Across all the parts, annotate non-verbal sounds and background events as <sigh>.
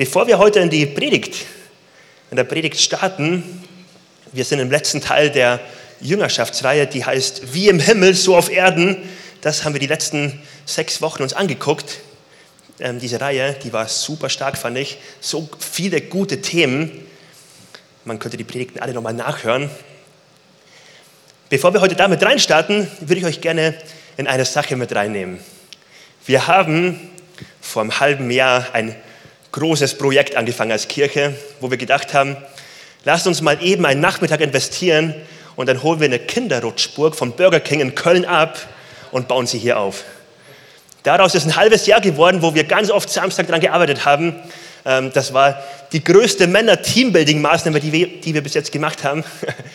Bevor wir heute in die Predigt, in der Predigt starten, wir sind im letzten Teil der Jüngerschaftsreihe, die heißt Wie im Himmel, so auf Erden. Das haben wir die letzten sechs Wochen uns angeguckt. Ähm, diese Reihe, die war super stark, fand ich. So viele gute Themen. Man könnte die Predigten alle nochmal nachhören. Bevor wir heute damit reinstarten, würde ich euch gerne in eine Sache mit reinnehmen. Wir haben vor einem halben Jahr ein großes Projekt angefangen als Kirche, wo wir gedacht haben, lasst uns mal eben einen Nachmittag investieren und dann holen wir eine Kinderrutschburg vom Burger King in Köln ab und bauen sie hier auf. Daraus ist ein halbes Jahr geworden, wo wir ganz oft Samstag daran gearbeitet haben. Ähm, das war die größte Männer-Teambuilding-Maßnahme, die wir, die wir bis jetzt gemacht haben.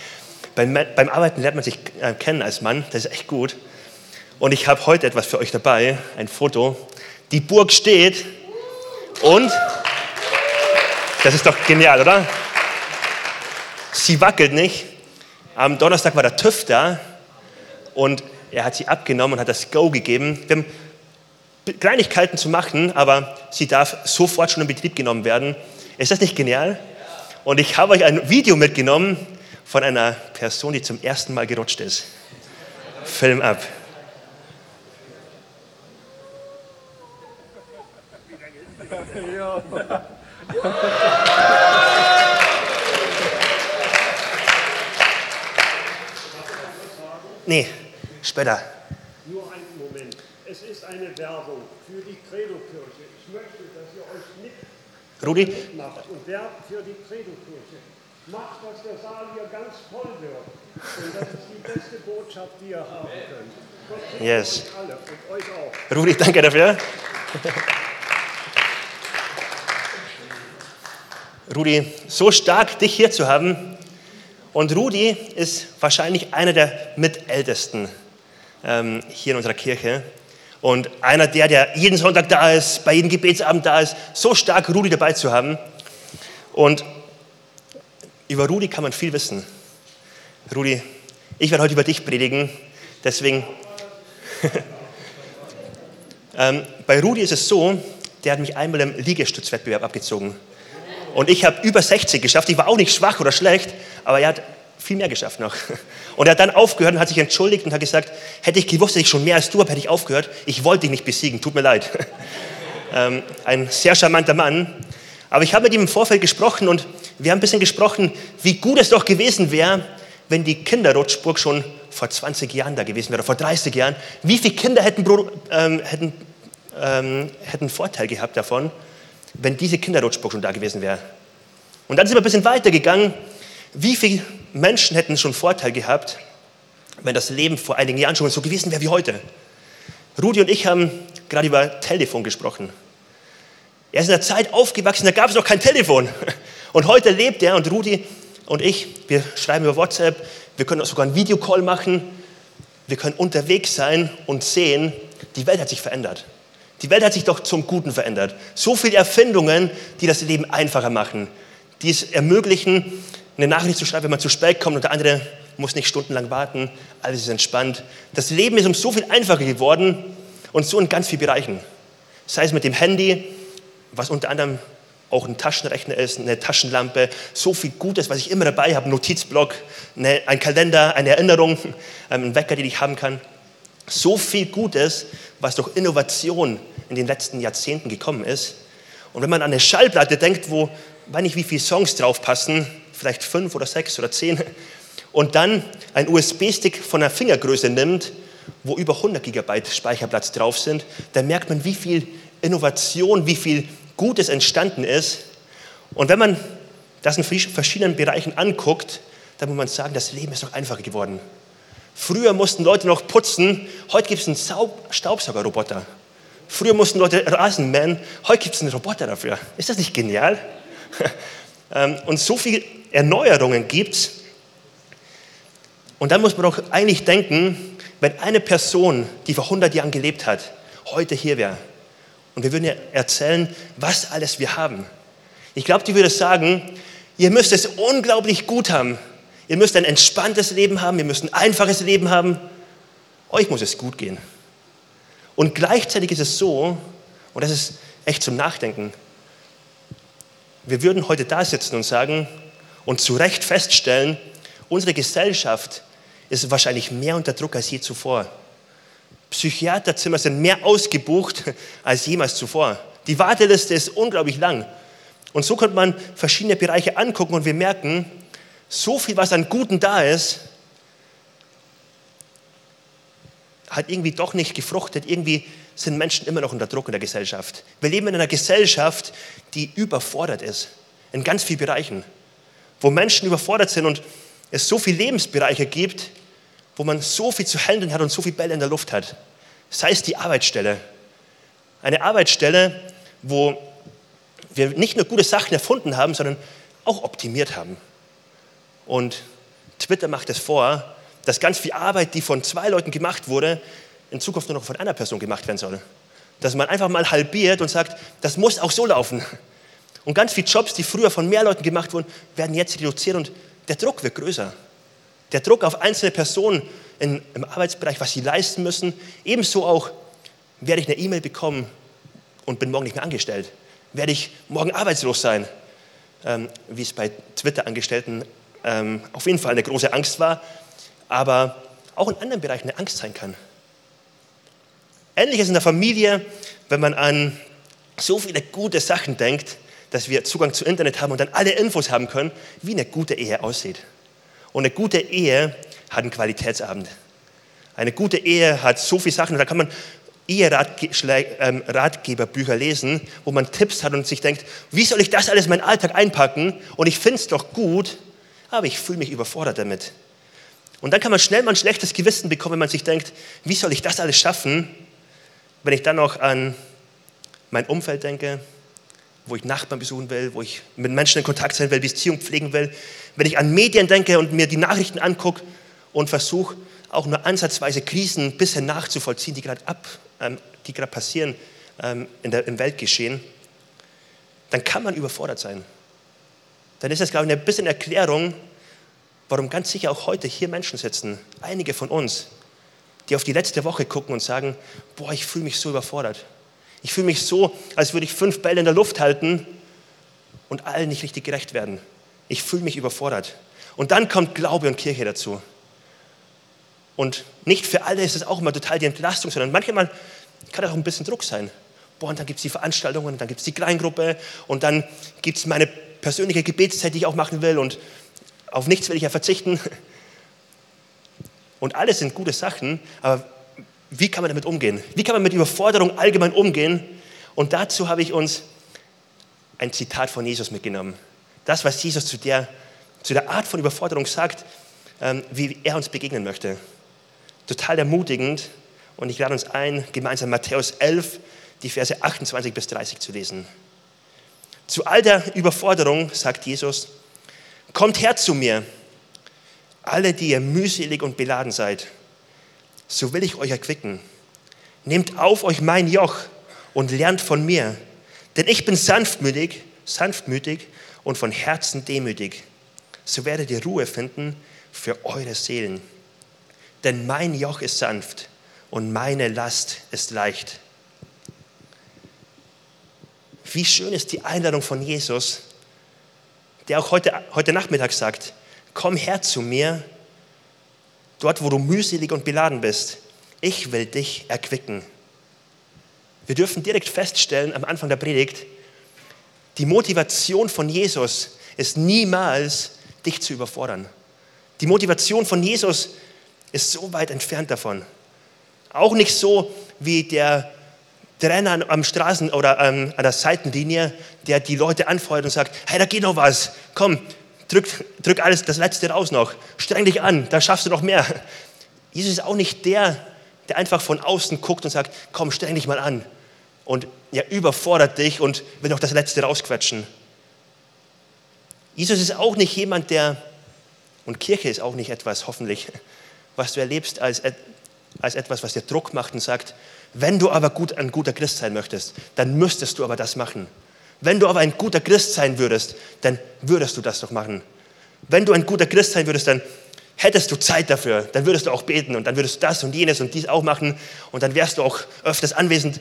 <laughs> beim, Arbeiten lernt man sich äh, kennen als Mann, das ist echt gut. Und ich habe heute etwas für euch dabei, ein Foto. Die Burg steht und, das ist doch genial, oder? Sie wackelt nicht. Am Donnerstag war der TÜV da und er hat sie abgenommen und hat das Go gegeben. Wir haben Kleinigkeiten zu machen, aber sie darf sofort schon in Betrieb genommen werden. Ist das nicht genial? Und ich habe euch ein Video mitgenommen von einer Person, die zum ersten Mal gerutscht ist. Film ab. Nee, später. Nur einen Moment. Es ist eine Werbung für die Credo-Kirche. Ich möchte, dass ihr euch nicht Rudi? macht und werbt für die Credo-Kirche. Macht, dass der Saal hier ganz voll wird. Und das ist die beste Botschaft, die ihr haben könnt. Gott Yes. euch alle und euch auch. Rudi, danke dafür. Rudi, so stark, dich hier zu haben. Und Rudi ist wahrscheinlich einer der Mitältesten ähm, hier in unserer Kirche. Und einer der, der jeden Sonntag da ist, bei jedem Gebetsabend da ist. So stark, Rudi dabei zu haben. Und über Rudi kann man viel wissen. Rudi, ich werde heute über dich predigen. Deswegen <laughs> ähm, bei Rudi ist es so, der hat mich einmal im Liegestützwettbewerb abgezogen. Und ich habe über 60 geschafft. Ich war auch nicht schwach oder schlecht, aber er hat viel mehr geschafft noch. Und er hat dann aufgehört und hat sich entschuldigt und hat gesagt, hätte ich gewusst, dass ich schon mehr als du habe, hätte ich aufgehört. Ich wollte dich nicht besiegen, tut mir leid. <laughs> ähm, ein sehr charmanter Mann. Aber ich habe mit ihm im Vorfeld gesprochen und wir haben ein bisschen gesprochen, wie gut es doch gewesen wäre, wenn die Kinderrutschburg schon vor 20 Jahren da gewesen wäre, vor 30 Jahren. Wie viele Kinder hätten, ähm, hätten, ähm, hätten Vorteil gehabt davon, wenn diese Kinderrutschburg schon da gewesen wäre? Und dann sind wir ein bisschen weitergegangen. Wie viele Menschen hätten schon Vorteil gehabt, wenn das Leben vor einigen Jahren schon so gewesen wäre wie heute? Rudi und ich haben gerade über Telefon gesprochen. Er ist in einer Zeit aufgewachsen, da gab es noch kein Telefon. Und heute lebt er und Rudi und ich, wir schreiben über WhatsApp, wir können sogar einen Videocall machen, wir können unterwegs sein und sehen, die Welt hat sich verändert. Die Welt hat sich doch zum Guten verändert. So viele Erfindungen, die das Leben einfacher machen, die es ermöglichen, eine Nachricht zu schreiben, wenn man zu spät kommt und der andere muss nicht stundenlang warten, alles ist entspannt. Das Leben ist um so viel einfacher geworden und so in ganz vielen Bereichen. Sei es mit dem Handy, was unter anderem auch ein Taschenrechner ist, eine Taschenlampe, so viel Gutes, was ich immer dabei habe, Notizblock, eine, ein Kalender, eine Erinnerung, <laughs> ähm, ein Wecker, den ich haben kann. So viel Gutes, was durch Innovation in den letzten Jahrzehnten gekommen ist. Und wenn man an eine Schallplatte denkt, wo, weiß nicht, wie viele Songs drauf passen, vielleicht fünf oder sechs oder zehn, und dann ein USB-Stick von der Fingergröße nimmt, wo über 100 Gigabyte Speicherplatz drauf sind, dann merkt man, wie viel Innovation, wie viel Gutes entstanden ist. Und wenn man das in verschiedenen Bereichen anguckt, dann muss man sagen, das Leben ist doch einfacher geworden. Früher mussten Leute noch putzen, heute gibt es einen Staubsaugerroboter. Früher mussten Leute Rasen mähen, heute gibt es einen Roboter dafür. Ist das nicht genial? <laughs> Ähm, Und so viele Erneuerungen gibt es. Und dann muss man doch eigentlich denken, wenn eine Person, die vor 100 Jahren gelebt hat, heute hier wäre und wir würden ihr erzählen, was alles wir haben. Ich glaube, die würde sagen, ihr müsst es unglaublich gut haben. Ihr müsst ein entspanntes Leben haben, ihr müsst ein einfaches Leben haben. Euch muss es gut gehen. Und gleichzeitig ist es so, und das ist echt zum Nachdenken, wir würden heute da sitzen und sagen und zu Recht feststellen, unsere Gesellschaft ist wahrscheinlich mehr unter Druck als je zuvor. Psychiaterzimmer sind mehr ausgebucht <laughs> als jemals zuvor. Die Warteliste ist unglaublich lang. Und so könnte man verschiedene Bereiche angucken und wir merken, so viel, was an Guten da ist, hat irgendwie doch nicht gefruchtet. Irgendwie sind Menschen immer noch unter Druck in der Gesellschaft. Wir leben in einer Gesellschaft, die überfordert ist, in ganz vielen Bereichen, wo Menschen überfordert sind und es so viele Lebensbereiche gibt, wo man so viel zu handeln hat und so viele Bälle in der Luft hat. Sei es die Arbeitsstelle. Eine Arbeitsstelle, wo wir nicht nur gute Sachen erfunden haben, sondern auch optimiert haben. Und Twitter macht es vor, dass ganz viel Arbeit, die von zwei Leuten gemacht wurde, in Zukunft nur noch von einer Person gemacht werden soll. Dass man einfach mal halbiert und sagt, das muss auch so laufen. Und ganz viele Jobs, die früher von mehr Leuten gemacht wurden, werden jetzt reduziert und der Druck wird größer. Der Druck auf einzelne Personen in, im Arbeitsbereich, was sie leisten müssen. Ebenso auch, werde ich eine E-Mail bekommen und bin morgen nicht mehr angestellt? Werde ich morgen arbeitslos sein? Ähm, wie es bei Twitter-Angestellten ähm, auf jeden Fall eine große Angst war, aber auch in anderen Bereichen eine Angst sein kann. Ähnliches in der Familie, wenn man an so viele gute Sachen denkt, dass wir Zugang zu Internet haben und dann alle Infos haben können, wie eine gute Ehe aussieht. Und eine gute Ehe hat einen Qualitätsabend. Eine gute Ehe hat so viele Sachen, da kann man Eheratgeberbücher ähm, lesen, wo man Tipps hat und sich denkt, wie soll ich das alles in meinen Alltag einpacken? Und ich finde es doch gut, aber ich fühle mich überfordert damit. Und dann kann man schnell mal ein schlechtes Gewissen bekommen, wenn man sich denkt, wie soll ich das alles schaffen, wenn ich dann noch an mein Umfeld denke, wo ich Nachbarn besuchen will, wo ich mit Menschen in Kontakt sein will, Beziehung pflegen will, wenn ich an Medien denke und mir die Nachrichten angucke und versuche, auch nur ansatzweise Krisen bisher nachzuvollziehen, die gerade ähm, die gerade passieren ähm, in der, im Weltgeschehen, dann kann man überfordert sein. Dann ist das, glaube ich, ein bisschen Erklärung, warum ganz sicher auch heute hier Menschen sitzen, einige von uns, die auf die letzte Woche gucken und sagen, boah, ich fühle mich so überfordert. Ich fühle mich so, als würde ich fünf Bälle in der Luft halten und allen nicht richtig gerecht werden. Ich fühle mich überfordert. Und dann kommt Glaube und Kirche dazu. Und nicht für alle ist es auch immer total die Entlastung, sondern manchmal kann auch ein bisschen Druck sein. Boah, und dann gibt es die Veranstaltungen, dann gibt es die Kleingruppe und dann gibt es meine persönliche Gebetszeit, die ich auch machen will und auf nichts will ich ja verzichten. Und alles sind gute Sachen, aber wie kann man damit umgehen? Wie kann man mit Überforderung allgemein umgehen? Und dazu habe ich uns ein Zitat von Jesus mitgenommen. Das, was Jesus zu der, zu der Art von Überforderung sagt, ähm, wie er uns begegnen möchte. Total ermutigend. Und ich lade uns ein, gemeinsam Matthäus 11, die Verse 28 bis 30 zu lesen. Zu all der Überforderung sagt Jesus, kommt her zu mir, alle, die ihr mühselig und beladen seid, so will ich euch erquicken. Nehmt auf euch mein Joch und lernt von mir, denn ich bin sanftmütig, sanftmütig und von Herzen demütig. So werdet ihr Ruhe finden für eure Seelen. Denn mein Joch ist sanft und meine Last ist leicht. Wie schön ist die Einladung von Jesus, der auch heute, heute Nachmittag sagt, komm her zu mir, dort wo du mühselig und beladen bist. Ich will dich erquicken. Wir dürfen direkt feststellen am Anfang der Predigt, die Motivation von Jesus ist niemals, dich zu überfordern. Die Motivation von Jesus ist so weit entfernt davon. Auch nicht so wie der Trainer am Straßen- oder ähm, an der Seitenlinie, der die Leute anfeuert und sagt, hey, da geht noch was, komm, drück, drück alles, das Letzte raus noch, streng dich an, da schaffst du noch mehr. Jesus ist auch nicht der, der einfach von außen guckt und sagt, komm, streng dich mal an und ja, überfordert dich und will noch das Letzte rausquetschen. Jesus ist auch nicht jemand, der, und Kirche ist auch nicht etwas, hoffentlich, was du erlebst als, als etwas, was dir Druck macht und sagt, wenn du aber gut, ein guter Christ sein möchtest, dann müsstest du aber das machen. Wenn du aber ein guter Christ sein würdest, dann würdest du das doch machen. Wenn du ein guter Christ sein würdest, dann hättest du Zeit dafür, dann würdest du auch beten und dann würdest du das und jenes und dies auch machen und dann wärst du auch öfters anwesend.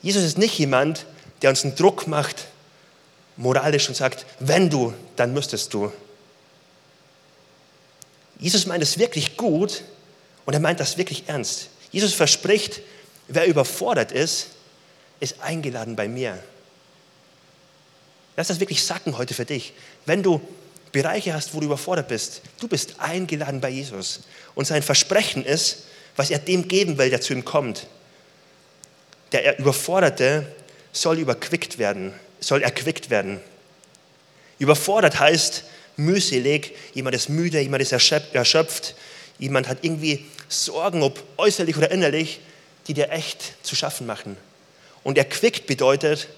Jesus ist nicht jemand, der uns einen Druck macht, moralisch und sagt, wenn du, dann müsstest du. Jesus meint es wirklich gut und er meint das wirklich ernst. Jesus verspricht, wer überfordert ist, ist eingeladen bei mir. Lass das wirklich sacken heute für dich. Wenn du Bereiche hast, wo du überfordert bist, du bist eingeladen bei Jesus. Und sein Versprechen ist, was er dem geben will, der zu ihm kommt. Der Überforderte soll überquickt werden, soll erquickt werden. Überfordert heißt mühselig, jemand ist müde, jemand ist erschöpft, jemand hat irgendwie Sorgen, ob äußerlich oder innerlich, die dir echt zu schaffen machen. Und erquickt bedeutet,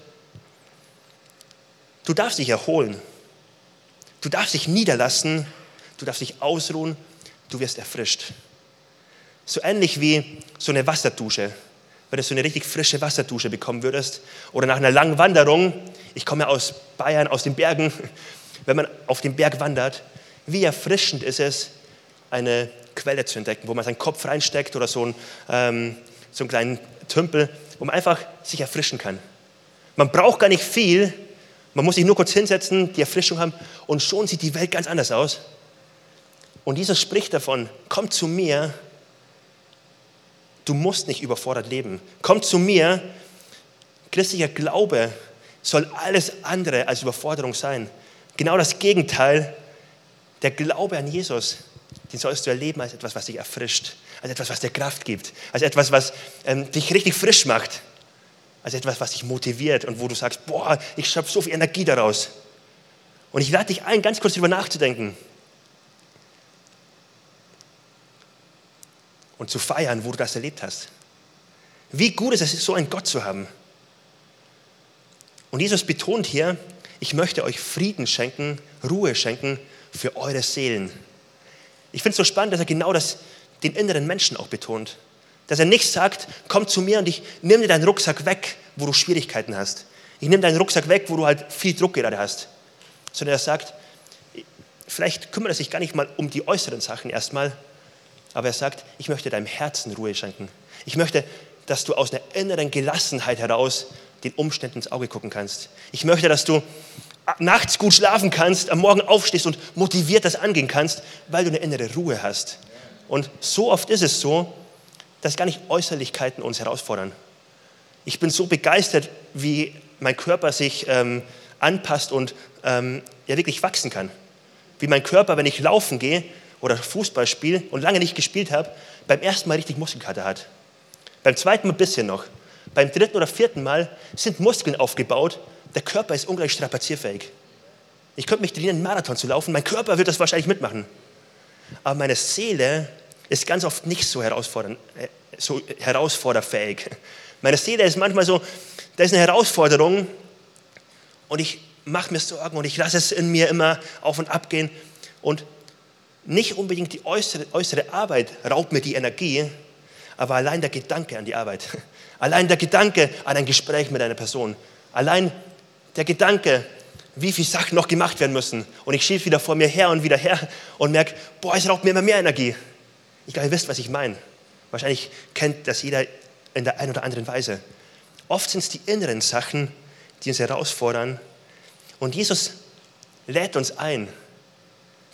du darfst dich erholen, du darfst dich niederlassen, du darfst dich ausruhen, du wirst erfrischt. So ähnlich wie so eine Wasserdusche. Wenn du so eine richtig frische Wasserdusche bekommen würdest oder nach einer langen Wanderung, ich komme ja aus Bayern, aus den Bergen, <laughs> wenn man auf den Berg wandert, wie erfrischend ist es, eine Quelle zu entdecken, wo man seinen Kopf reinsteckt oder so einen, ähm, so einen kleinen Tümpel, wo man einfach sich erfrischen kann. Man braucht gar nicht viel, man muss sich nur kurz hinsetzen, die Erfrischung haben und schon sieht die Welt ganz anders aus. Und Jesus spricht davon, komm zu mir, du musst nicht überfordert leben. Komm zu mir, christlicher Glaube soll alles andere als Überforderung sein. Genau das Gegenteil, der Glaube an Jesus, den sollst du erleben als etwas, was dich erfrischt, als etwas, was dir Kraft gibt, als etwas, was ähm, dich richtig frisch macht, als etwas, was dich motiviert und wo du sagst, boah, ich schöpfe so viel Energie daraus. Und ich lade dich ein, ganz kurz darüber nachzudenken und zu feiern, wo du das erlebt hast. Wie gut ist es, so einen Gott zu haben. Und Jesus betont hier, ich möchte euch Frieden schenken, Ruhe schenken für eure Seelen. Ich finde es so spannend, dass er genau das, den inneren Menschen auch betont. Dass er nicht sagt, komm zu mir und ich nehme dir deinen Rucksack weg, wo du Schwierigkeiten hast. Ich nehme deinen Rucksack weg, wo du halt viel Druck gerade hast. Sondern er sagt, vielleicht kümmert er sich gar nicht mal um die äußeren Sachen erstmal, aber er sagt, ich möchte deinem Herzen Ruhe schenken. Ich möchte, dass du aus einer inneren Gelassenheit heraus den Umständen ins Auge gucken kannst. Ich möchte, dass du nachts gut schlafen kannst, am Morgen aufstehst und motiviert das angehen kannst, weil du eine innere Ruhe hast. Und so oft ist es so, dass gar nicht Äußerlichkeiten uns herausfordern. Ich bin so begeistert, wie mein Körper sich ähm, anpasst und ähm, ja wirklich wachsen kann. Wie mein Körper, wenn ich laufen gehe oder Fußball spiele und lange nicht gespielt habe, beim ersten Mal richtig Muskelkater hat. Beim zweiten Mal ein bisschen noch. Beim dritten oder vierten Mal sind Muskeln aufgebaut. Der Körper ist ungleich strapazierfähig. Ich könnte mich trainieren, einen Marathon zu laufen. Mein Körper wird das wahrscheinlich mitmachen. Aber meine Seele ist ganz oft nicht so, herausfordernd, äh, so herausforderfähig. Meine Seele ist manchmal so, da ist eine Herausforderung und ich mache mir Sorgen und ich lasse es in mir immer auf und ab gehen. Und nicht unbedingt die äußere, äußere Arbeit raubt mir die Energie, aber allein der Gedanke an die Arbeit, <laughs> allein der Gedanke an ein Gespräch mit einer Person, allein der Gedanke, wie viele Sachen noch gemacht werden müssen. Und ich schiebe wieder vor mir her und wieder her und merke, boah, es raubt mir immer mehr Energie. Ich glaube, ihr wisst, was ich meine. Wahrscheinlich kennt das jeder in der einen oder anderen Weise. Oft sind es die inneren Sachen, die uns herausfordern. Und Jesus lädt uns ein.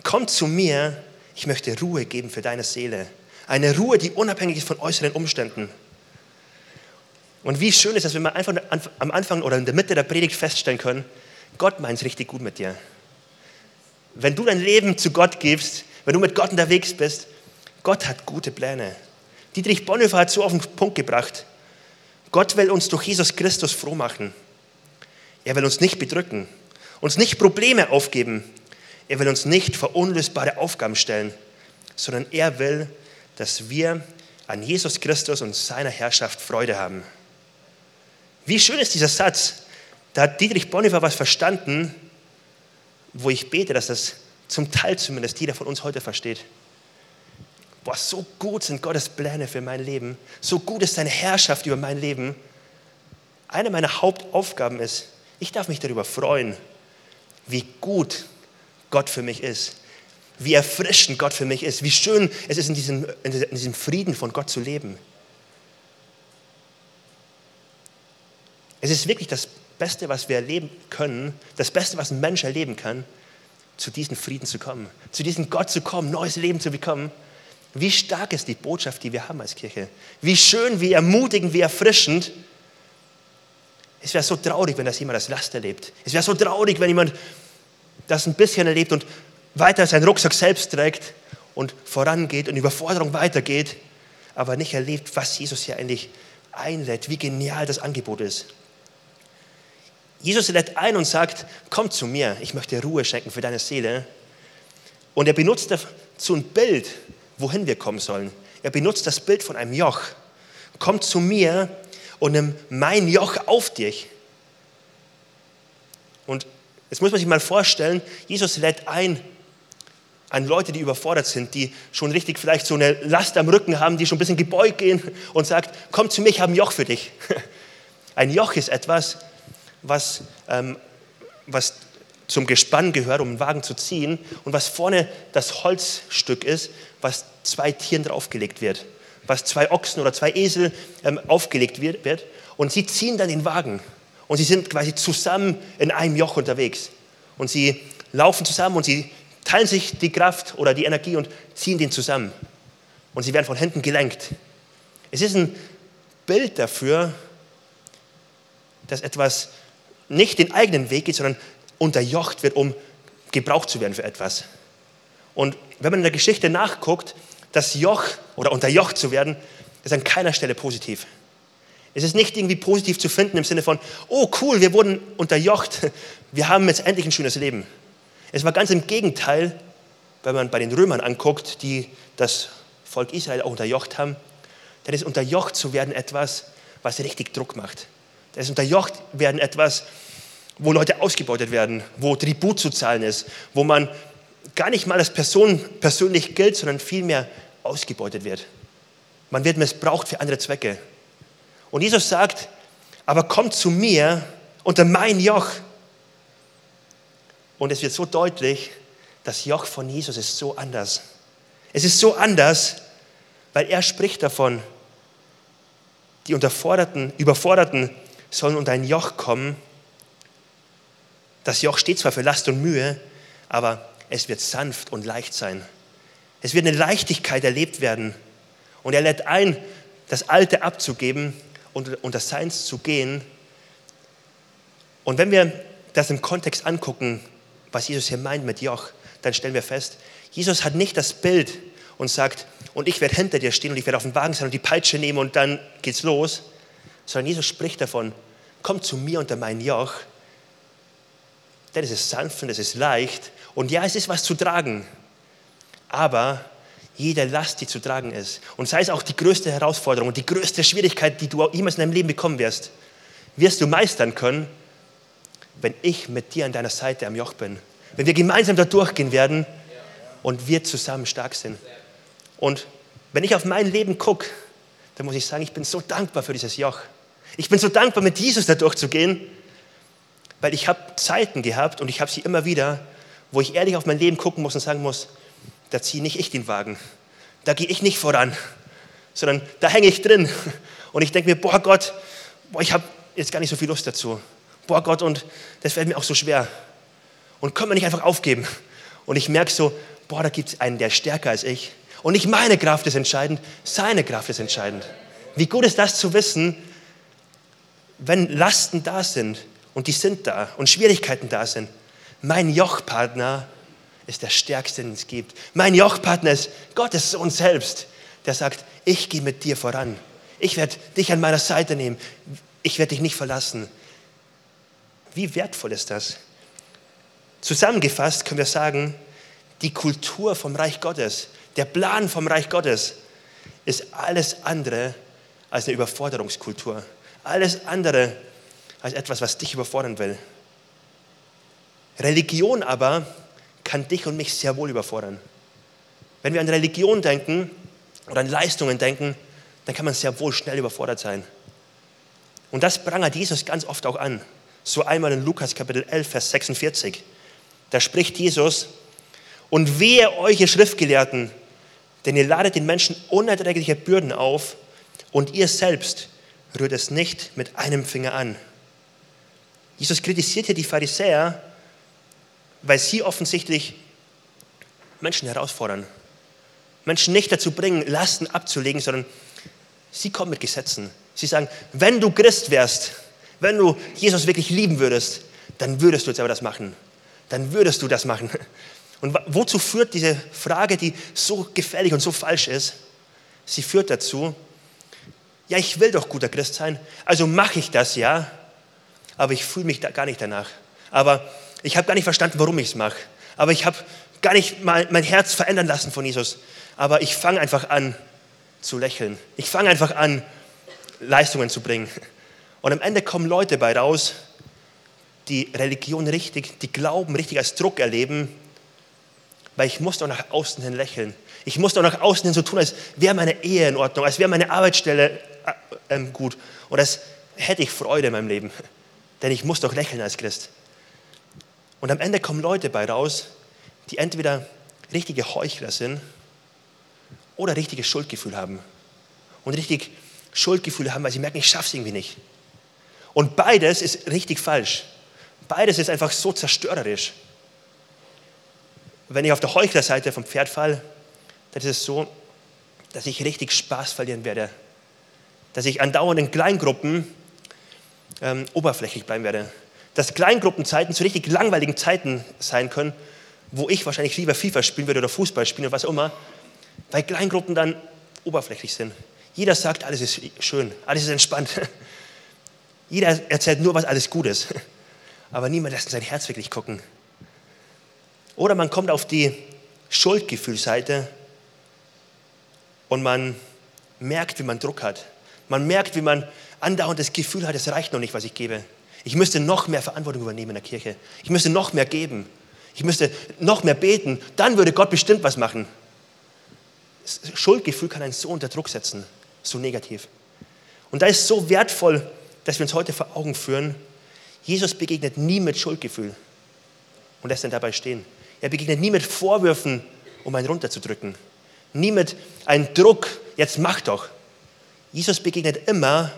Komm zu mir, ich möchte Ruhe geben für deine Seele. Eine Ruhe, die unabhängig ist von äußeren Umständen. Und wie schön ist wenn wir einfach am Anfang oder in der Mitte der Predigt feststellen können, Gott meint es richtig gut mit dir. Wenn du dein Leben zu Gott gibst, wenn du mit Gott unterwegs bist, Gott hat gute Pläne. Dietrich Bonhoeffer hat so auf den Punkt gebracht, Gott will uns durch Jesus Christus froh machen. Er will uns nicht bedrücken, uns nicht Probleme aufgeben. Er will uns nicht vor unlösbare Aufgaben stellen, sondern er will, dass wir an Jesus Christus und seiner Herrschaft Freude haben. Wie schön ist dieser Satz. Da hat Dietrich Bonhoeffer was verstanden, wo ich bete, dass das zum Teil zumindest jeder von uns heute versteht. Boah, so gut sind Gottes Pläne für mein Leben. So gut ist seine Herrschaft über mein Leben. Eine meiner Hauptaufgaben ist, ich darf mich darüber freuen, wie gut Gott für mich ist. Wie erfrischend Gott für mich ist. Wie schön es ist, in diesem, in diesem Frieden von Gott zu leben. Es ist wirklich das Beste, was wir erleben können, das Beste, was ein Mensch erleben kann, zu diesem Frieden zu kommen, zu diesem Gott zu kommen, neues Leben zu bekommen. Wie stark ist die Botschaft, die wir haben als Kirche? Wie schön, wie ermutigend, wie erfrischend. Es wäre so traurig, wenn das jemand als Last erlebt. Es wäre so traurig, wenn jemand das ein bisschen erlebt und weiter seinen Rucksack selbst trägt und vorangeht und Überforderung weitergeht, aber nicht erlebt, was Jesus hier eigentlich einlädt, wie genial das Angebot ist. Jesus lädt ein und sagt, komm zu mir, ich möchte Ruhe schenken für deine Seele. Und er benutzt dazu ein Bild, wohin wir kommen sollen. Er benutzt das Bild von einem Joch. Komm zu mir und nimm mein Joch auf dich. Und jetzt muss man sich mal vorstellen, Jesus lädt ein an Leute, die überfordert sind, die schon richtig vielleicht so eine Last am Rücken haben, die schon ein bisschen gebeugt gehen und sagt, komm zu mir, ich habe ein Joch für dich. <laughs> Ein Joch ist etwas, was, ähm, was zum Gespann gehört, um einen Wagen zu ziehen und was vorne das Holzstück ist, was zwei Tieren draufgelegt wird, was zwei Ochsen oder zwei Esel ähm, aufgelegt wird, wird. Und sie ziehen dann den Wagen. Und sie sind quasi zusammen in einem Joch unterwegs. Und sie laufen zusammen und sie teilen sich die Kraft oder die Energie und ziehen den zusammen. Und sie werden von hinten gelenkt. Es ist ein Bild dafür, dass etwas nicht den eigenen Weg geht, sondern unterjocht wird, um gebraucht zu werden für etwas. Und wenn man in der Geschichte nachguckt, das Joch oder unterjocht zu werden, ist an keiner Stelle positiv. Es ist nicht irgendwie positiv zu finden im Sinne von, oh cool, wir wurden unterjocht, <laughs> wir haben jetzt endlich ein schönes Leben. Es war ganz im Gegenteil, wenn man bei den Römern anguckt, die das Volk Israel auch unterjocht haben, dann ist unterjocht zu werden etwas, was richtig Druck macht. Ist unterjocht werden etwas, wo Leute ausgebeutet werden, wo Tribut zu zahlen ist, wo man gar nicht mal als Person persönlich gilt, sondern vielmehr ausgebeutet wird. Man wird missbraucht für andere Zwecke. Und Jesus sagt, aber kommt zu mir unter mein Joch. Und es wird so deutlich, das Joch von Jesus ist so anders. Es ist so anders, weil er spricht davon, die Unterforderten, Überforderten sollen unter ein Joch kommen. Das Joch steht zwar für Last und Mühe, aber es wird sanft und leicht sein. Es wird eine Leichtigkeit erlebt werden. Und er lädt ein, das Alte abzugeben und unter Seins zu gehen. Und wenn wir das im Kontext angucken, was Jesus hier meint mit Joch, dann stellen wir fest, Jesus hat nicht das Bild und sagt, und ich werde hinter dir stehen und ich werde auf den Wagen sein und die Peitsche nehmen und dann geht's los, sondern Jesus spricht davon, komm zu mir unter mein Joch, denn es ist sanft und es ist leicht und ja, es ist was zu tragen, aber jede Last, die zu tragen ist und sei es auch die größte Herausforderung und die größte Schwierigkeit, die du jemals in deinem Leben bekommen wirst, wirst du meistern können, wenn ich mit dir an deiner Seite am Joch bin. Wenn wir gemeinsam da durchgehen werden und wir zusammen stark sind. Und wenn ich auf mein Leben gucke, dann muss ich sagen, ich bin so dankbar für dieses Joch. Ich bin so dankbar, mit Jesus da durchzugehen, weil ich habe Zeiten gehabt und ich habe sie immer wieder, wo ich ehrlich auf mein Leben gucken muss und sagen muss, da ziehe nicht ich den Wagen, da gehe ich nicht voran, sondern da hänge ich drin. Und ich denke mir, boah Gott, boah, ich habe jetzt gar nicht so viel Lust dazu. Boah Gott, und das fällt mir auch so schwer. Und können wir nicht einfach aufgeben. Und ich merke so, boah, da gibt es einen, der stärker als ich. Und nicht meine Kraft ist entscheidend, seine Kraft ist entscheidend. Wie gut ist das zu wissen, wenn Lasten da sind und die sind da und Schwierigkeiten da sind, mein Jochpartner ist der stärkste, den es gibt. Mein Jochpartner ist Gottes Sohn selbst, der sagt, ich gehe mit dir voran. Ich werde dich an meiner Seite nehmen. Ich werde dich nicht verlassen. Wie wertvoll ist das? Zusammengefasst können wir sagen, die Kultur vom Reich Gottes, der Plan vom Reich Gottes ist alles andere als eine Überforderungskultur. Alles andere als etwas, was dich überfordern will. Religion aber kann dich und mich sehr wohl überfordern. Wenn wir an Religion denken oder an Leistungen denken, dann kann man sehr wohl schnell überfordert sein. Und das prangert Jesus ganz oft auch an. So einmal in Lukas Kapitel 11, Vers 46. Da spricht Jesus, und wehe euch, ihr Schriftgelehrten, denn ihr ladet den Menschen unerträgliche Bürden auf und ihr selbst rührt es nicht mit einem Finger an. Jesus kritisiert hier die Pharisäer, weil sie offensichtlich Menschen herausfordern. Menschen nicht dazu bringen, Lasten abzulegen, sondern sie kommen mit Gesetzen. Sie sagen, wenn du Christ wärst, wenn du Jesus wirklich lieben würdest, dann würdest du jetzt aber das machen. Dann würdest du das machen. Und wozu führt diese Frage, die so gefährlich und so falsch ist? Sie führt dazu, ja, ich will doch guter Christ sein, also mache ich das ja, aber ich fühle mich da gar nicht danach. Aber ich habe gar nicht verstanden, warum ich es mache. Aber ich habe gar nicht mal mein Herz verändern lassen von Jesus. Aber ich fange einfach an zu lächeln. Ich fange einfach an, Leistungen zu bringen. Und am Ende kommen Leute bei raus, die Religion richtig, die Glauben richtig als Druck erleben, weil ich muss doch nach außen hin lächeln. Ich muss doch nach außen hin so tun, als wäre meine Ehe in Ordnung, als wäre meine Arbeitsstelle äh, äh, gut und als hätte ich Freude in meinem Leben. Denn ich muss doch lächeln als Christ. Und am Ende kommen Leute bei raus, die entweder richtige Heuchler sind oder richtiges Schuldgefühl haben. Und richtig Schuldgefühle haben, weil sie merken, ich schaffe es irgendwie nicht. Und beides ist richtig falsch. Beides ist einfach so zerstörerisch. Wenn ich auf der Heuchlerseite vom Pferd falle, dann ist es so, dass ich richtig Spaß verlieren werde. Dass ich andauernd in Kleingruppen ähm, oberflächlich bleiben werde. Dass Kleingruppenzeiten zu richtig langweiligen Zeiten sein können, wo ich wahrscheinlich lieber FIFA spielen würde oder Fußball spielen oder was auch immer, weil Kleingruppen dann oberflächlich sind. Jeder sagt, alles ist schön, alles ist entspannt. <laughs> Jeder erzählt nur, was alles gut ist. <laughs> Aber niemand lässt in sein Herz wirklich gucken. Oder man kommt auf die Schuldgefühlseite und man merkt, wie man Druck hat. Man merkt, wie man andauernd das Gefühl hat, es reicht noch nicht, was ich gebe. Ich müsste noch mehr Verantwortung übernehmen in der Kirche. Ich müsste noch mehr geben. Ich müsste noch mehr beten. Dann würde Gott bestimmt was machen. Das Schuldgefühl kann einen so unter Druck setzen, so negativ. Und da ist so wertvoll, dass wir uns heute vor Augen führen, Jesus begegnet nie mit Schuldgefühl und lässt dann dabei stehen. Er begegnet nie mit Vorwürfen, um einen runterzudrücken. Nie mit einem Druck, jetzt mach doch. Jesus begegnet immer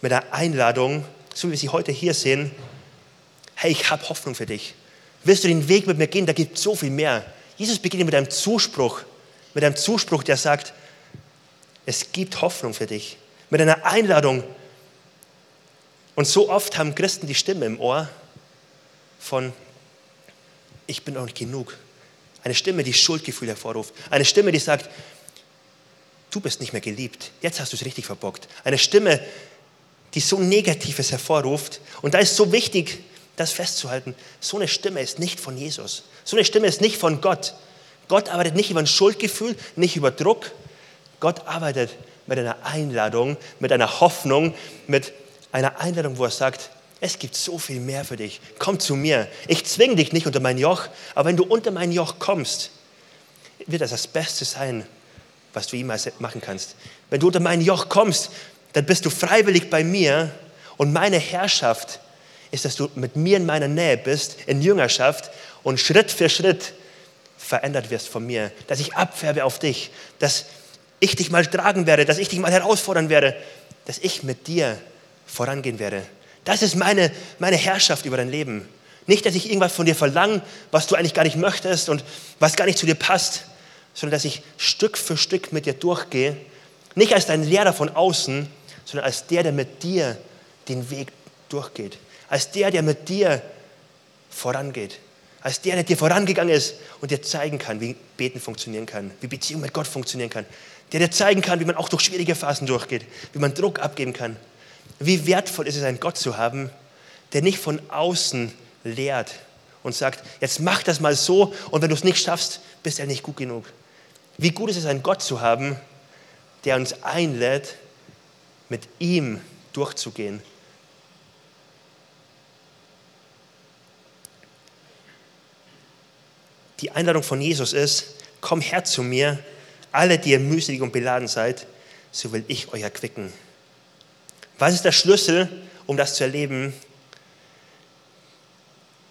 mit einer Einladung, so wie wir sie heute hier sehen. Hey, ich habe Hoffnung für dich. Willst du den Weg mit mir gehen? Da gibt es so viel mehr. Jesus begegnet mit einem Zuspruch, mit einem Zuspruch, der sagt, es gibt Hoffnung für dich. Mit einer Einladung. Und so oft haben Christen die Stimme im Ohr von, ich bin noch nicht genug. Eine Stimme, die Schuldgefühl hervorruft. Eine Stimme, die sagt, du bist nicht mehr geliebt. Jetzt hast du es richtig verbockt. Eine Stimme, die so Negatives hervorruft. Und da ist so wichtig, das festzuhalten. So eine Stimme ist nicht von Jesus. So eine Stimme ist nicht von Gott. Gott arbeitet nicht über ein Schuldgefühl, nicht über Druck. Gott arbeitet mit einer Einladung, mit einer Hoffnung, mit einer Einladung, wo er sagt, es gibt so viel mehr für dich. Komm zu mir. Ich zwinge dich nicht unter mein Joch, aber wenn du unter mein Joch kommst, wird das das Beste sein, was du jemals machen kannst. Wenn du unter mein Joch kommst, dann bist du freiwillig bei mir und meine Herrschaft ist, dass du mit mir in meiner Nähe bist, in Jüngerschaft und Schritt für Schritt verändert wirst von mir, dass ich abfärbe auf dich, dass ich dich mal tragen werde, dass ich dich mal herausfordern werde, dass ich mit dir vorangehen werde. Das ist meine, meine Herrschaft über dein Leben. Nicht, dass ich irgendwas von dir verlange, was du eigentlich gar nicht möchtest und was gar nicht zu dir passt, sondern dass ich Stück für Stück mit dir durchgehe. Nicht als dein Lehrer von außen, sondern als der, der mit dir den Weg durchgeht. Als der, der mit dir vorangeht. Als der, der dir vorangegangen ist und dir zeigen kann, wie Beten funktionieren kann, wie Beziehung mit Gott funktionieren kann. Der dir zeigen kann, wie man auch durch schwierige Phasen durchgeht, wie man Druck abgeben kann. Wie wertvoll ist es, einen Gott zu haben, der nicht von außen lehrt und sagt, jetzt mach das mal so und wenn du es nicht schaffst, bist du ja nicht gut genug. Wie gut ist es, einen Gott zu haben, der uns einlädt, mit ihm durchzugehen. Die Einladung von Jesus ist, komm her zu mir, alle, die ihr mühselig und beladen seid, so will ich euch erquicken. Was ist der Schlüssel, um das zu erleben?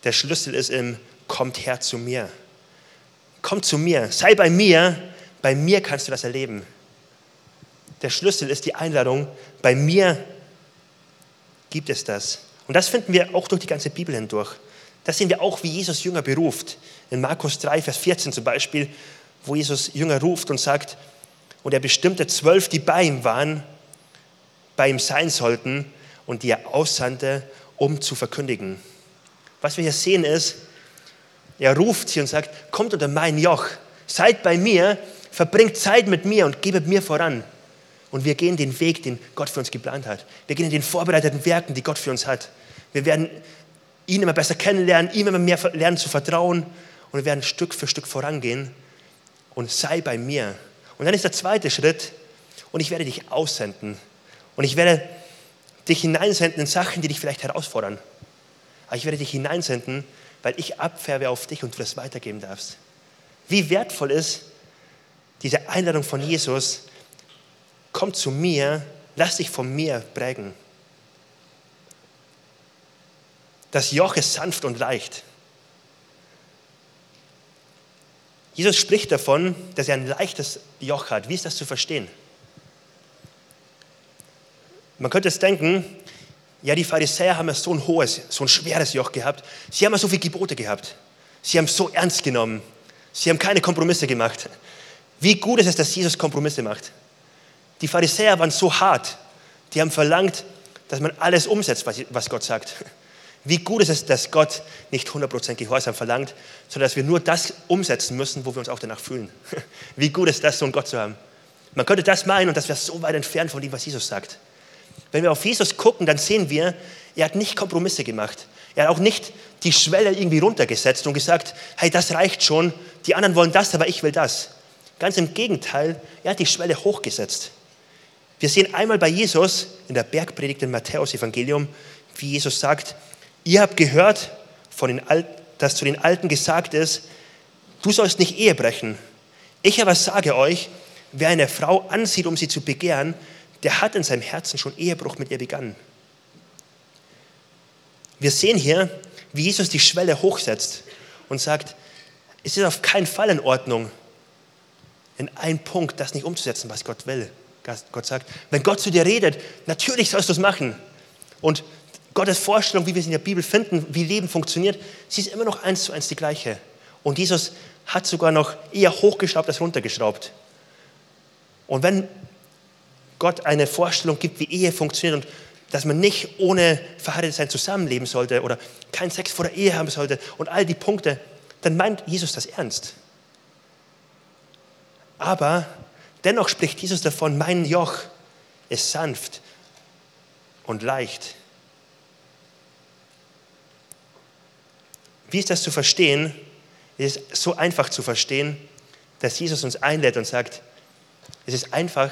Der Schlüssel ist im Kommt her zu mir. Komm zu mir, sei bei mir, bei mir kannst du das erleben. Der Schlüssel ist die Einladung, bei mir gibt es das. Und das finden wir auch durch die ganze Bibel hindurch. Das sehen wir auch, wie Jesus Jünger beruft. In Markus 3, Vers 14 zum Beispiel, wo Jesus Jünger ruft und sagt, und er bestimmte zwölf, die bei ihm waren, bei ihm sein sollten und die er aussandte, um zu verkündigen. Was wir hier sehen ist, er ruft sie und sagt, kommt unter mein Joch, seid bei mir, verbringt Zeit mit mir und gebet mir voran. Und wir gehen den Weg, den Gott für uns geplant hat. Wir gehen in den vorbereiteten Werken, die Gott für uns hat. Wir werden ihn immer besser kennenlernen, ihm immer mehr lernen zu vertrauen und wir werden Stück für Stück vorangehen und sei bei mir. Und dann ist der zweite Schritt und ich werde dich aussenden und ich werde dich hineinsenden in Sachen, die dich vielleicht herausfordern. Aber ich werde dich hineinsenden, weil ich abfärbe auf dich und du das weitergeben darfst. Wie wertvoll ist diese Einladung von Jesus, komm zu mir, lass dich von mir prägen. Das Joch ist sanft und leicht. Jesus spricht davon, dass er ein leichtes Joch hat. Wie ist das zu verstehen? Man könnte es denken, ja, die Pharisäer haben ja so ein hohes, so ein schweres Joch gehabt. Sie haben ja so viele Gebote gehabt. Sie haben es so ernst genommen. Sie haben keine Kompromisse gemacht. Wie gut ist es, dass Jesus Kompromisse macht? Die Pharisäer waren so hart. Die haben verlangt, dass man alles umsetzt, was Gott sagt. Wie gut ist es, dass Gott nicht 100% Gehorsam verlangt, sondern dass wir nur das umsetzen müssen, wo wir uns auch danach fühlen. <laughs> Wie gut ist das, so einen Gott zu haben? Man könnte das meinen und das wäre so weit entfernt von dem, was Jesus sagt. Wenn wir auf Jesus gucken, dann sehen wir, er hat nicht Kompromisse gemacht. Er hat auch nicht die Schwelle irgendwie runtergesetzt und gesagt, hey, das reicht schon, die anderen wollen das, aber ich will das. Ganz im Gegenteil, er hat die Schwelle hochgesetzt. Wir sehen einmal bei Jesus in der Bergpredigt im Matthäus-Evangelium, wie Jesus sagt, ihr habt gehört, von den Al dass zu den Alten gesagt ist, du sollst nicht Ehe brechen. Ich aber sage euch, wer eine Frau ansieht, um sie zu begehren, der hat in seinem Herzen schon Ehebruch mit ihr begangen. Wir sehen hier, wie Jesus die Schwelle hochsetzt und sagt, es ist auf keinen Fall in Ordnung, in einem Punkt das nicht umzusetzen, was Gott will. Gott sagt, wenn Gott zu dir redet, natürlich sollst du es machen. Und Gottes Vorstellung, wie wir es in der Bibel finden, wie Leben funktioniert, sie ist immer noch eins zu eins die gleiche. Und Jesus hat sogar noch eher hochgeschraubt als runtergeschraubt. Und wenn Gott eine Vorstellung gibt, wie Ehe funktioniert und dass man nicht ohne verheiratet sein zusammenleben sollte oder keinen Sex vor der Ehe haben sollte und all die Punkte, dann meint Jesus das ernst. Aber dennoch spricht Jesus davon, mein Joch ist sanft und leicht. Wie ist das zu verstehen? Es ist so einfach zu verstehen, dass Jesus uns einlädt und sagt, es ist einfach,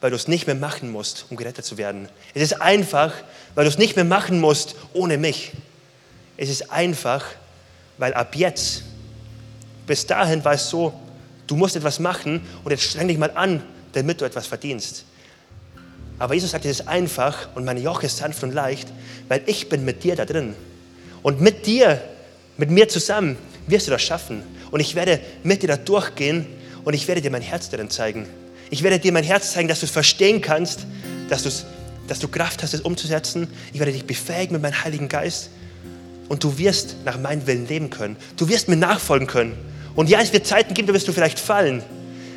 weil du es nicht mehr machen musst, um gerettet zu werden. Es ist einfach, weil du es nicht mehr machen musst ohne mich. Es ist einfach, weil ab jetzt, bis dahin war es so, du musst etwas machen und jetzt streng dich mal an, damit du etwas verdienst. Aber Jesus sagt, es ist einfach und mein Joch ist sanft und leicht, weil ich bin mit dir da drin. Und mit dir, mit mir zusammen, wirst du das schaffen. Und ich werde mit dir da durchgehen und ich werde dir mein Herz darin zeigen. Ich werde dir mein Herz zeigen, dass du es verstehen kannst, dass, dass du Kraft hast, es umzusetzen. Ich werde dich befähigen mit meinem Heiligen Geist. Und du wirst nach meinem Willen leben können. Du wirst mir nachfolgen können. Und ja, es wird Zeiten geben, da wirst du vielleicht fallen.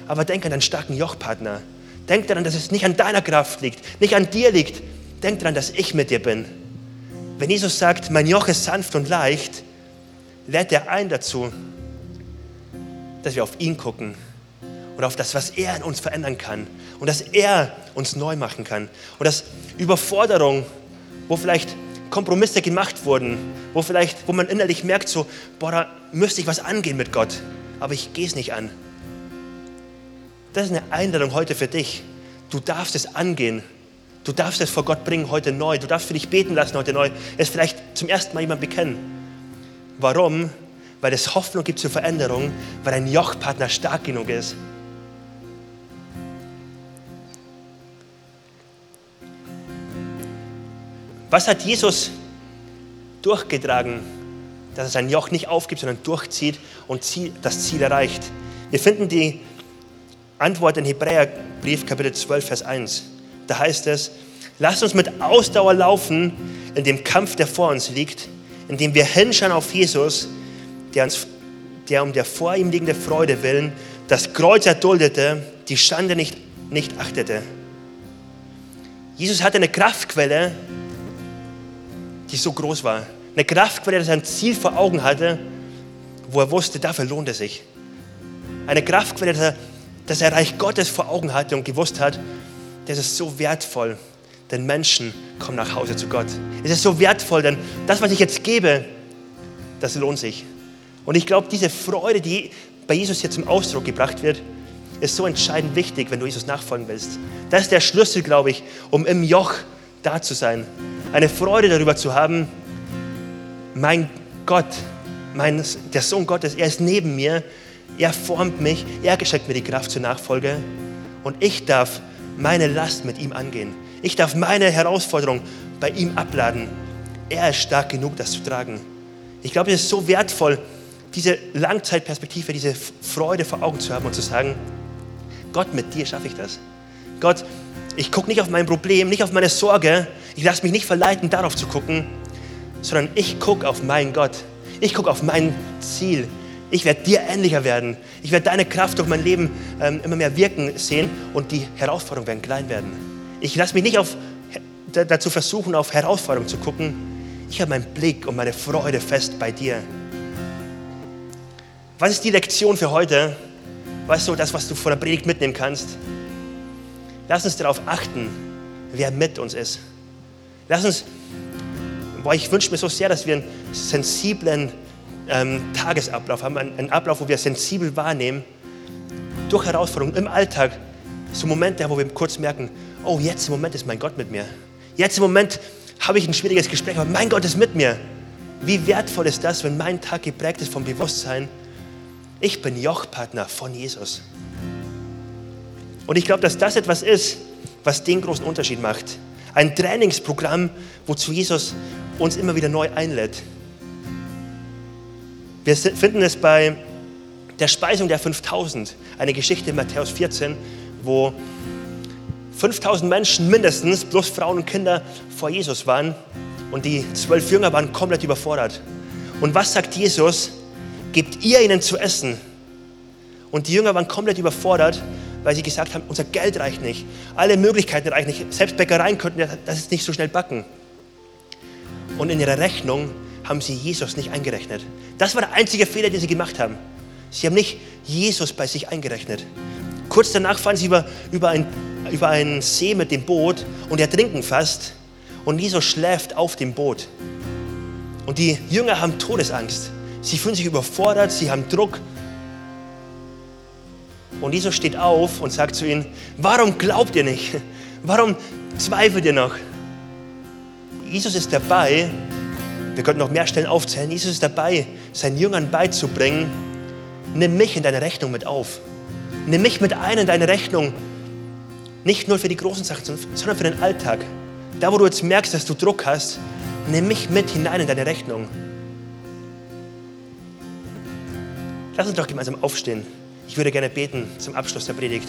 Aber denk an deinen starken Jochpartner. Denk daran, dass es nicht an deiner Kraft liegt, nicht an dir liegt. Denk daran, dass ich mit dir bin. Wenn Jesus sagt, mein Joch ist sanft und leicht, lädt er ein dazu, dass wir auf ihn gucken und auf das, was er in uns verändern kann und dass er uns neu machen kann und dass Überforderung, wo vielleicht Kompromisse gemacht wurden, wo vielleicht, wo man innerlich merkt so, boah, da müsste ich was angehen mit Gott, aber ich gehe es nicht an. Das ist eine Einladung heute für dich. Du darfst es angehen. Du darfst es vor Gott bringen heute neu. Du darfst für dich beten lassen heute neu. Es vielleicht zum ersten Mal jemand bekennen. Warum? Weil es Hoffnung gibt zur Veränderung, weil ein Jochpartner stark genug ist. Was hat Jesus durchgetragen, dass er sein Joch nicht aufgibt, sondern durchzieht und das Ziel erreicht? Wir finden die Antwort in Hebräerbrief Kapitel 12, Vers 1. Da heißt es, Lasst uns mit Ausdauer laufen in dem Kampf, der vor uns liegt, indem wir hinschauen auf Jesus, der, uns, der um der vor ihm liegende Freude willen das Kreuz erduldete, die Schande nicht, nicht achtete. Jesus hatte eine Kraftquelle, die so groß war. Eine Kraftquelle, die ein Ziel vor Augen hatte, wo er wusste, dafür lohnt es sich. Eine Kraftquelle, dass er Reich Gottes vor Augen hatte und gewusst hat, das ist so wertvoll, denn Menschen kommen nach Hause zu Gott. Es ist so wertvoll, denn das, was ich jetzt gebe, das lohnt sich. Und ich glaube, diese Freude, die bei Jesus hier zum Ausdruck gebracht wird, ist so entscheidend wichtig, wenn du Jesus nachfolgen willst. Das ist der Schlüssel, glaube ich, um im Joch da zu sein. Eine Freude darüber zu haben, mein Gott, mein, der Sohn Gottes, er ist neben mir, er formt mich, er schenkt mir die Kraft zur Nachfolge und ich darf meine Last mit ihm angehen. Ich darf meine Herausforderung bei ihm abladen. Er ist stark genug, das zu tragen. Ich glaube, es ist so wertvoll, diese Langzeitperspektive, diese Freude vor Augen zu haben und zu sagen, Gott, mit dir schaffe ich das. Gott, ich gucke nicht auf mein Problem, nicht auf meine Sorge. Ich lasse mich nicht verleiten, darauf zu gucken, sondern ich gucke auf meinen Gott. Ich gucke auf mein Ziel. Ich werde dir ähnlicher werden. Ich werde deine Kraft durch mein Leben ähm, immer mehr wirken sehen und die Herausforderungen werden klein werden. Ich lasse mich nicht auf, dazu versuchen, auf Herausforderungen zu gucken. Ich habe meinen Blick und meine Freude fest bei dir. Was ist die Lektion für heute? Weißt du, das, was du von der Predigt mitnehmen kannst? Lass uns darauf achten, wer mit uns ist. Lass uns, boah, ich wünsche mir so sehr, dass wir einen sensiblen ähm, Tagesablauf haben, einen, einen Ablauf, wo wir sensibel wahrnehmen, durch Herausforderungen im Alltag, so Momente, wo wir kurz merken, oh, jetzt im Moment ist mein Gott mit mir. Jetzt im Moment habe ich ein schwieriges Gespräch, aber mein Gott ist mit mir. Wie wertvoll ist das, wenn mein Tag geprägt ist vom Bewusstsein, ich bin Jochpartner von Jesus. Und ich glaube, dass das etwas ist, was den großen Unterschied macht. Ein Trainingsprogramm, wozu Jesus uns immer wieder neu einlädt. Wir finden es bei der Speisung der 5000, eine Geschichte in Matthäus 14, wo 5000 Menschen mindestens, plus Frauen und Kinder, vor Jesus waren und die zwölf Jünger waren komplett überfordert. Und was sagt Jesus? gebt ihr ihnen zu essen. Und die Jünger waren komplett überfordert, weil sie gesagt haben, unser Geld reicht nicht, alle Möglichkeiten reichen nicht, selbst Bäckereien könnten das ist nicht so schnell backen. Und in ihrer Rechnung haben sie Jesus nicht eingerechnet. Das war der einzige Fehler, den sie gemacht haben. Sie haben nicht Jesus bei sich eingerechnet. Kurz danach fahren sie über, über, ein, über einen See mit dem Boot und ertrinken fast. Und Jesus schläft auf dem Boot. Und die Jünger haben Todesangst. Sie fühlen sich überfordert, sie haben Druck. Und Jesus steht auf und sagt zu ihnen, warum glaubt ihr nicht? Warum zweifelt ihr noch? Jesus ist dabei, wir könnten noch mehr Stellen aufzählen, Jesus ist dabei, seinen Jüngern beizubringen, nimm mich in deine Rechnung mit auf. Nimm mich mit ein in deine Rechnung. Nicht nur für die großen Sachen, sondern für den Alltag. Da, wo du jetzt merkst, dass du Druck hast, nimm mich mit hinein in deine Rechnung. Lass uns doch gemeinsam aufstehen. Ich würde gerne beten zum Abschluss der Predigt.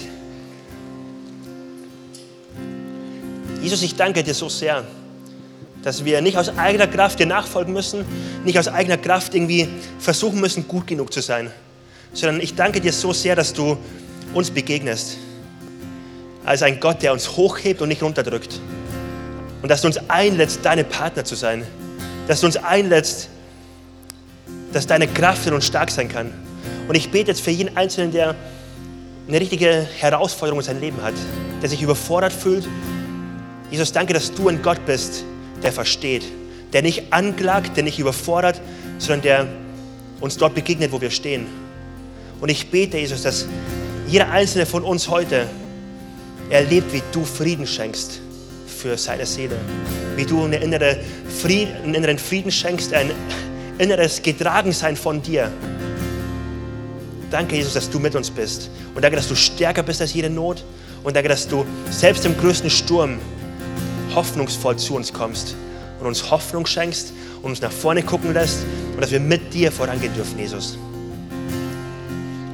Jesus, ich danke dir so sehr, dass wir nicht aus eigener Kraft dir nachfolgen müssen, nicht aus eigener Kraft irgendwie versuchen müssen, gut genug zu sein, sondern ich danke dir so sehr, dass du uns begegnest als ein Gott, der uns hochhebt und nicht runterdrückt. Und dass du uns einlädst, deine Partner zu sein. Dass du uns einlädst, dass deine Kraft in uns stark sein kann. Und ich bete jetzt für jeden Einzelnen, der eine richtige Herausforderung in seinem Leben hat, der sich überfordert fühlt. Jesus, danke, dass du ein Gott bist, der versteht, der nicht anklagt, der nicht überfordert, sondern der uns dort begegnet, wo wir stehen. Und ich bete, Jesus, dass jeder einzelne von uns heute erlebt, wie du Frieden schenkst für seine Seele. Wie du eine innere Frieden, einen inneren Frieden schenkst, ein inneres Getragensein von dir. Danke, Jesus, dass du mit uns bist. Und danke, dass du stärker bist als jede Not. Und danke, dass du selbst im größten Sturm hoffnungsvoll zu uns kommst und uns Hoffnung schenkst und uns nach vorne gucken lässt und dass wir mit dir vorangehen dürfen, Jesus.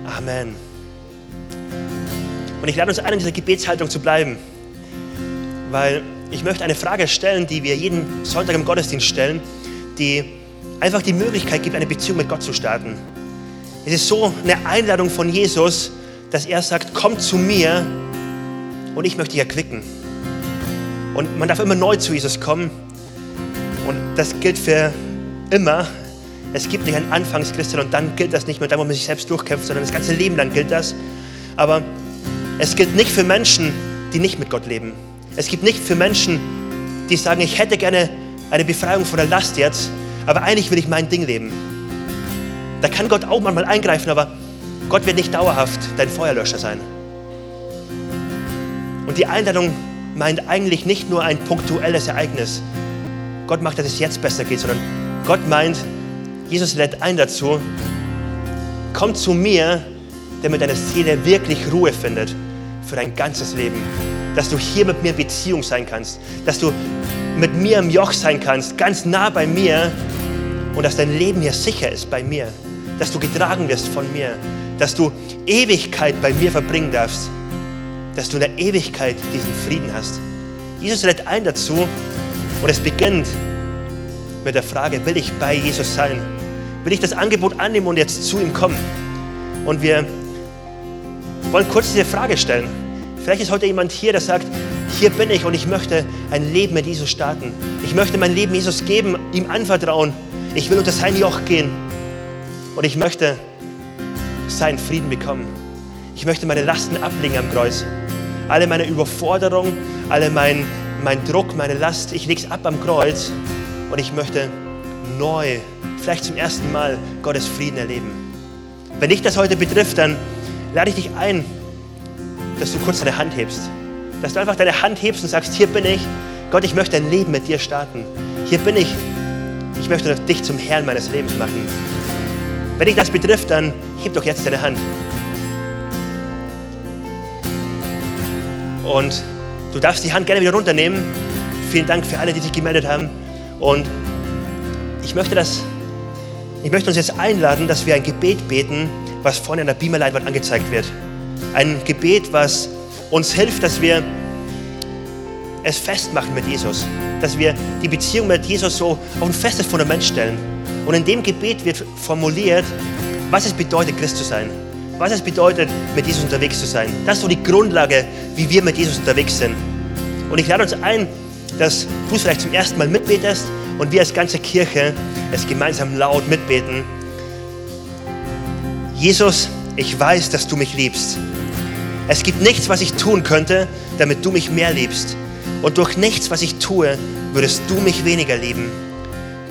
Amen. Und ich lade uns ein, in dieser Gebetshaltung zu bleiben, weil ich möchte eine Frage stellen, die wir jeden Sonntag im Gottesdienst stellen, die einfach die Möglichkeit gibt, eine Beziehung mit Gott zu starten. Es ist so eine Einladung von Jesus, dass er sagt, komm zu mir und ich möchte dich erquicken. Und man darf immer neu zu Jesus kommen. Und das gilt für immer. Es gibt nicht ein Anfangschristian und dann gilt das nicht mehr, da wo man sich selbst durchkämpft, sondern das ganze Leben lang gilt das. Aber es gilt nicht für Menschen, die nicht mit Gott leben. Es gibt nicht für Menschen, die sagen, ich hätte gerne eine Befreiung von der Last jetzt, aber eigentlich will ich mein Ding leben. Da kann Gott auch manchmal eingreifen, aber Gott wird nicht dauerhaft dein Feuerlöscher sein. Und die Einladung meint eigentlich nicht nur ein punktuelles Ereignis. Gott macht, dass es jetzt besser geht, sondern Gott meint, Jesus lädt ein dazu, komm zu mir, damit deine Seele wirklich Ruhe findet für dein ganzes Leben. Dass du hier mit mir Beziehung sein kannst. Dass du mit mir im Joch sein kannst, ganz nah bei mir. Und dass dein Leben hier sicher ist bei mir. Dass du getragen wirst von mir. Dass du Ewigkeit bei mir verbringen darfst. Dass du in der Ewigkeit diesen Frieden hast. Jesus lädt ein dazu und es beginnt mit der Frage, will ich bei Jesus sein? Will ich das Angebot annehmen und jetzt zu ihm kommen? Und wir wollen kurz diese Frage stellen. Vielleicht ist heute jemand hier, der sagt, hier bin ich und ich möchte ein Leben mit Jesus starten. Ich möchte mein Leben Jesus geben, ihm anvertrauen. Ich will unter sein Joch gehen und ich möchte seinen Frieden bekommen. Ich möchte meine Lasten ablegen am Kreuz. Alle meine Überforderung, alle mein, mein Druck, meine Last, ich lege es ab am Kreuz und ich möchte neu, vielleicht zum ersten Mal, Gottes Frieden erleben. Wenn dich das heute betrifft, dann lade ich dich ein, dass du kurz deine Hand hebst. Dass du einfach deine Hand hebst und sagst, hier bin ich. Gott, ich möchte ein Leben mit dir starten. Hier bin ich. Ich möchte dich zum Herrn meines Lebens machen. Wenn dich das betrifft, dann heb doch jetzt deine Hand. Und du darfst die Hand gerne wieder runternehmen. Vielen Dank für alle, die sich gemeldet haben. Und ich möchte, das, ich möchte uns jetzt einladen, dass wir ein Gebet beten, was vorne an der Beamerleinwand angezeigt wird. Ein Gebet, was uns hilft, dass wir es festmachen mit Jesus. Dass wir die Beziehung mit Jesus so auf ein festes Fundament stellen. Und in dem Gebet wird formuliert, was es bedeutet, Christ zu sein. Was es bedeutet, mit Jesus unterwegs zu sein. Das ist so die Grundlage, wie wir mit Jesus unterwegs sind. Und ich lade uns ein, dass du es vielleicht zum ersten Mal mitbetest und wir als ganze Kirche es gemeinsam laut mitbeten. Jesus, ich weiß, dass du mich liebst. Es gibt nichts, was ich tun könnte, damit du mich mehr liebst. Und durch nichts, was ich tue, würdest du mich weniger lieben.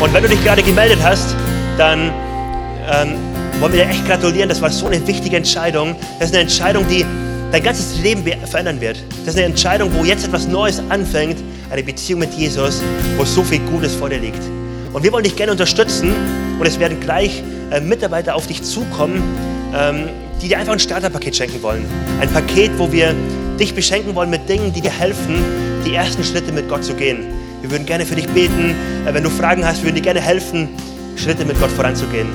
Und wenn du dich gerade gemeldet hast, dann ähm, wollen wir dir echt gratulieren. Das war so eine wichtige Entscheidung. Das ist eine Entscheidung, die dein ganzes Leben verändern wird. Das ist eine Entscheidung, wo jetzt etwas Neues anfängt, eine Beziehung mit Jesus, wo so viel Gutes vor dir liegt. Und wir wollen dich gerne unterstützen und es werden gleich äh, Mitarbeiter auf dich zukommen, ähm, die dir einfach ein Starterpaket schenken wollen. Ein Paket, wo wir dich beschenken wollen mit Dingen, die dir helfen, die ersten Schritte mit Gott zu gehen. Wir würden gerne für dich beten. Äh, wenn du Fragen hast, würden dir gerne helfen, Schritte mit Gott voranzugehen.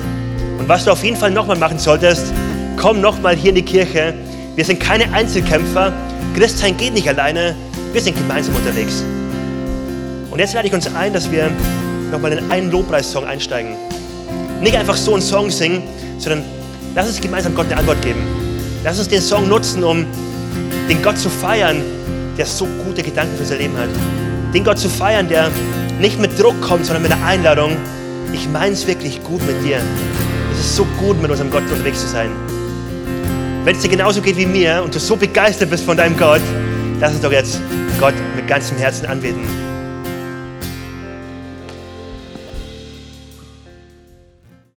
Und was du auf jeden Fall nochmal machen solltest, komm nochmal hier in die Kirche. Wir sind keine Einzelkämpfer. Christsein geht nicht alleine. Wir sind gemeinsam unterwegs. Und jetzt lade ich uns ein, dass wir nochmal in einen Lobpreissong einsteigen. Nicht einfach so einen Song singen, sondern lass uns gemeinsam Gott eine Antwort geben. Lass uns den Song nutzen, um den Gott zu feiern, der so gute Gedanken für unser Leben hat. Den Gott zu feiern, der nicht mit Druck kommt, sondern mit der Einladung, ich meine es wirklich gut mit dir. Es ist so gut, mit unserem Gott unterwegs zu sein. Wenn es dir genauso geht wie mir und du so begeistert bist von deinem Gott, lass uns doch jetzt Gott mit ganzem Herzen anbeten.